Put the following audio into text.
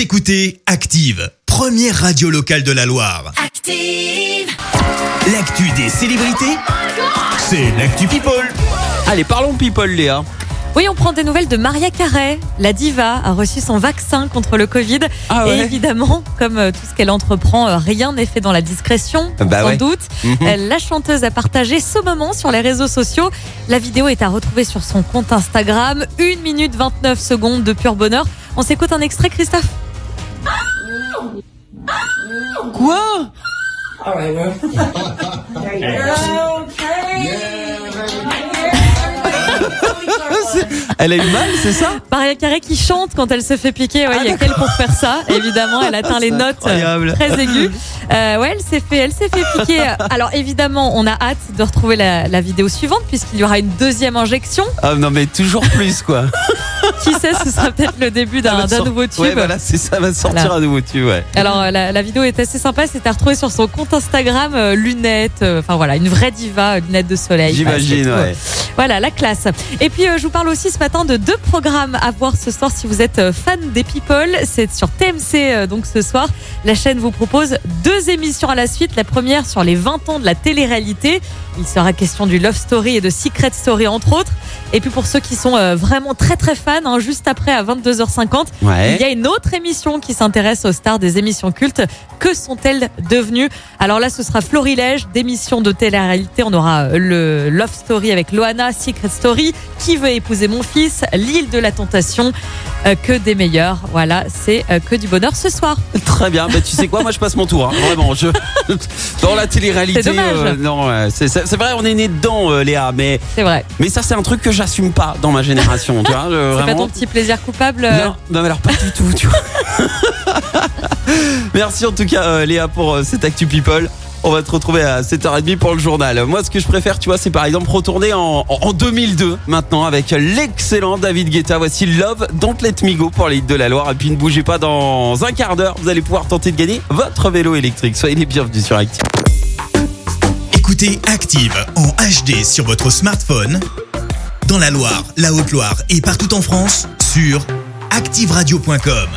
Vous écoutez Active, première radio locale de la Loire. Active. L'actu des célébrités, c'est l'actu People. Allez, parlons people, Léa. Oui, on prend des nouvelles de Maria Carey. La diva a reçu son vaccin contre le Covid. Ah ouais Et évidemment, comme euh, tout ce qu'elle entreprend, euh, rien n'est fait dans la discrétion, Bah sans ouais. doute. Mhm. Euh, La chanteuse a partagé ce moment sur les réseaux sociaux. La vidéo est à retrouver sur son compte Instagram. 1 minute 29 secondes de pur bonheur. On s'écoute un extrait, Christophe? Quoi? Elle a eu mal, c'est ça? Maria Carey qui chante quand elle se fait piquer. Ouais, il y a qu'elle pour faire ça. Évidemment, elle atteint les notes euh, incroyable. très aiguës. Euh, ouais, elle s'est fait, elle s'est fait piquer. Alors évidemment, on a hâte de retrouver la, la vidéo suivante puisqu'il y aura une deuxième injection. Ah non, mais toujours plus, quoi. Qui sait, ce sera peut-être le début d'un nouveau tube. Ouais, voilà, ça, va sortir Voilà. un nouveau tube, ouais. Alors euh, la, la vidéo est assez sympa. C'est à retrouver sur son compte Instagram. euh, lunettes, euh, enfin voilà, une vraie diva, euh, lunettes de soleil. J'imagine, ouais. Voilà, la classe. Et puis, euh, je vous parle aussi ce matin de deux programmes à voir ce soir si vous êtes euh, fan des People. C'est sur TMC, euh, donc ce soir. La chaîne vous propose deux émissions à la suite. La première sur les 20 ans de la télé-réalité. Il sera question du Love Story et de Secret Story, entre autres. Et puis, pour ceux qui sont vraiment très, très fans, hein, juste après, à 22h50, il y a une autre émission qui s'intéresse aux stars des émissions cultes. Que sont-elles devenues? Alors là, ce sera Florilège, d'émissions de télé-réalité. On aura le Love Story avec Loana, Secret Story, Qui veut épouser mon fils, L'île de la tentation, euh, que des meilleurs. Voilà, c'est euh, que du bonheur ce soir. Très bien. Bah, tu sais quoi, moi je passe mon tour, hein, vraiment. Je... Dans la télé-réalité, C'est euh, non, c'est vrai, on est né dedans, Léa, mais, C'est vrai. mais ça, c'est un truc que j'assume pas dans ma génération, tu vois. C'est pas ton petit plaisir coupable. Non, non, mais alors pas du tout, tu vois. Merci en tout cas, Léa, pour cette Actu People. On va te retrouver à 7h30 pour le journal. Moi, ce que je préfère, tu vois, c'est par exemple retourner en, en- en 2002 maintenant avec l'excellent David Guetta. Voici Love, Don't Let Me Go pour les de la Loire. Et puis ne bougez pas, dans un quart d'heure, vous allez pouvoir tenter de gagner votre vélo électrique. Soyez les bienvenus sur Active. Écoutez Active en HD sur votre smartphone, dans la Loire, la Haute-Loire et partout en France, sur activeradio.com.